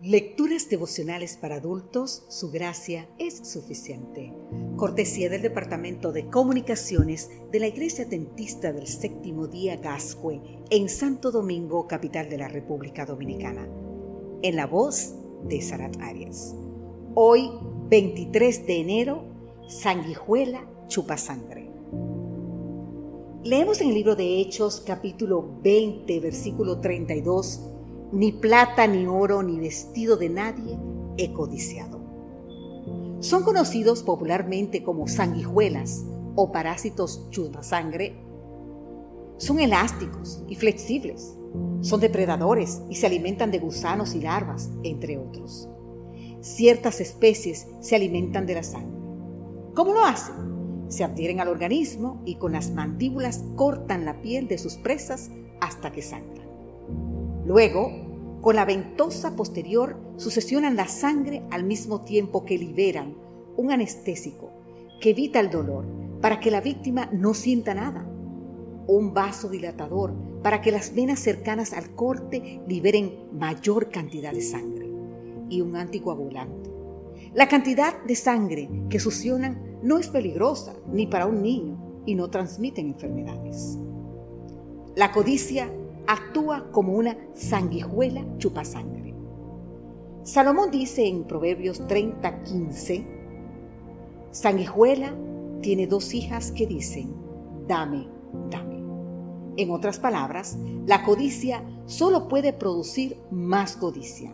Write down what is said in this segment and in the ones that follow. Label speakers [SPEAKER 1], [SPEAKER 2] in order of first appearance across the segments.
[SPEAKER 1] Lecturas devocionales para adultos, su gracia es suficiente. Cortesía del Departamento de Comunicaciones de la Iglesia Dentista del Séptimo Día Gascue en Santo Domingo, capital de la República Dominicana. En la voz de Sarat Arias. Hoy, 23 de enero, Sanguijuela chupa sangre. Leemos en el libro de Hechos capítulo 20, versículo 32 ni plata, ni oro, ni vestido de nadie he codiciado. Son conocidos popularmente como sanguijuelas o parásitos sangre. Son elásticos y flexibles. Son depredadores y se alimentan de gusanos y larvas, entre otros. Ciertas especies se alimentan de la sangre. ¿Cómo lo hacen? Se adhieren al organismo y con las mandíbulas cortan la piel de sus presas hasta que sangran. Luego, con la ventosa posterior sucesionan la sangre al mismo tiempo que liberan un anestésico que evita el dolor para que la víctima no sienta nada. Un vaso dilatador para que las venas cercanas al corte liberen mayor cantidad de sangre. Y un anticoagulante. La cantidad de sangre que succionan no es peligrosa ni para un niño y no transmiten enfermedades. La codicia actúa como una sanguijuela chupasangre. Salomón dice en Proverbios 30:15, sanguijuela tiene dos hijas que dicen, dame, dame. En otras palabras, la codicia solo puede producir más codicia.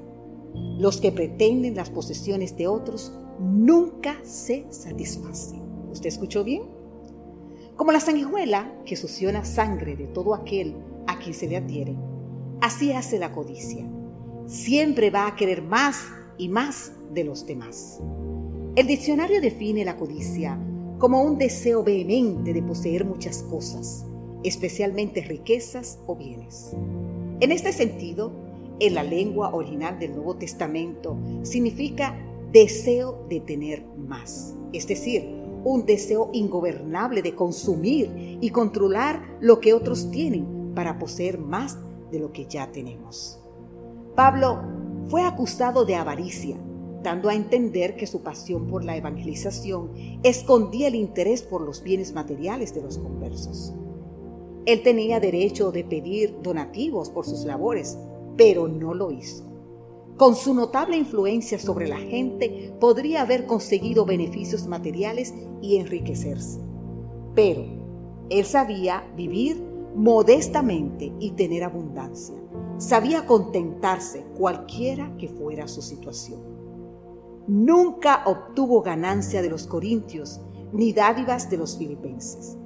[SPEAKER 1] Los que pretenden las posesiones de otros nunca se satisfacen. ¿Usted escuchó bien? Como la sanguijuela que succiona sangre de todo aquel a quien se le adhiere. Así hace la codicia. Siempre va a querer más y más de los demás. El diccionario define la codicia como un deseo vehemente de poseer muchas cosas, especialmente riquezas o bienes. En este sentido, en la lengua original del Nuevo Testamento significa deseo de tener más, es decir, un deseo ingobernable de consumir y controlar lo que otros tienen para poseer más de lo que ya tenemos. Pablo fue acusado de avaricia, dando a entender que su pasión por la evangelización escondía el interés por los bienes materiales de los conversos. Él tenía derecho de pedir donativos por sus labores, pero no lo hizo. Con su notable influencia sobre la gente, podría haber conseguido beneficios materiales y enriquecerse. Pero él sabía vivir modestamente y tener abundancia. Sabía contentarse cualquiera que fuera su situación. Nunca obtuvo ganancia de los corintios ni dádivas de los filipenses.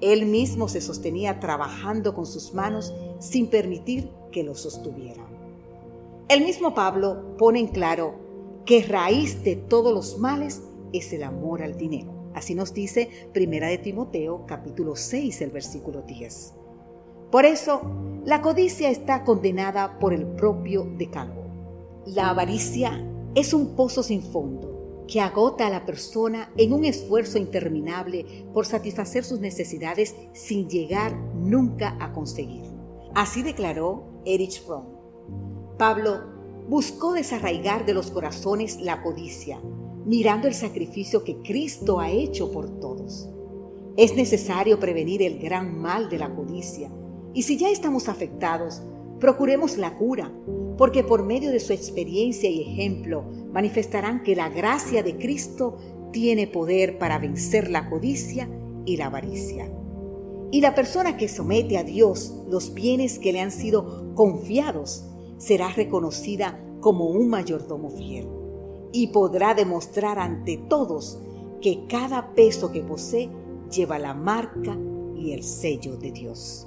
[SPEAKER 1] Él mismo se sostenía trabajando con sus manos sin permitir que lo sostuvieran. El mismo Pablo pone en claro que raíz de todos los males es el amor al dinero. Así nos dice Primera de Timoteo capítulo 6, el versículo 10. Por eso, la codicia está condenada por el propio decálogo. La avaricia es un pozo sin fondo que agota a la persona en un esfuerzo interminable por satisfacer sus necesidades sin llegar nunca a conseguirlo. Así declaró Erich Fromm. Pablo buscó desarraigar de los corazones la codicia, mirando el sacrificio que Cristo ha hecho por todos. Es necesario prevenir el gran mal de la codicia y si ya estamos afectados, procuremos la cura, porque por medio de su experiencia y ejemplo manifestarán que la gracia de Cristo tiene poder para vencer la codicia y la avaricia. Y la persona que somete a Dios los bienes que le han sido confiados será reconocida como un mayordomo fiel y podrá demostrar ante todos que cada peso que posee lleva la marca y el sello de Dios.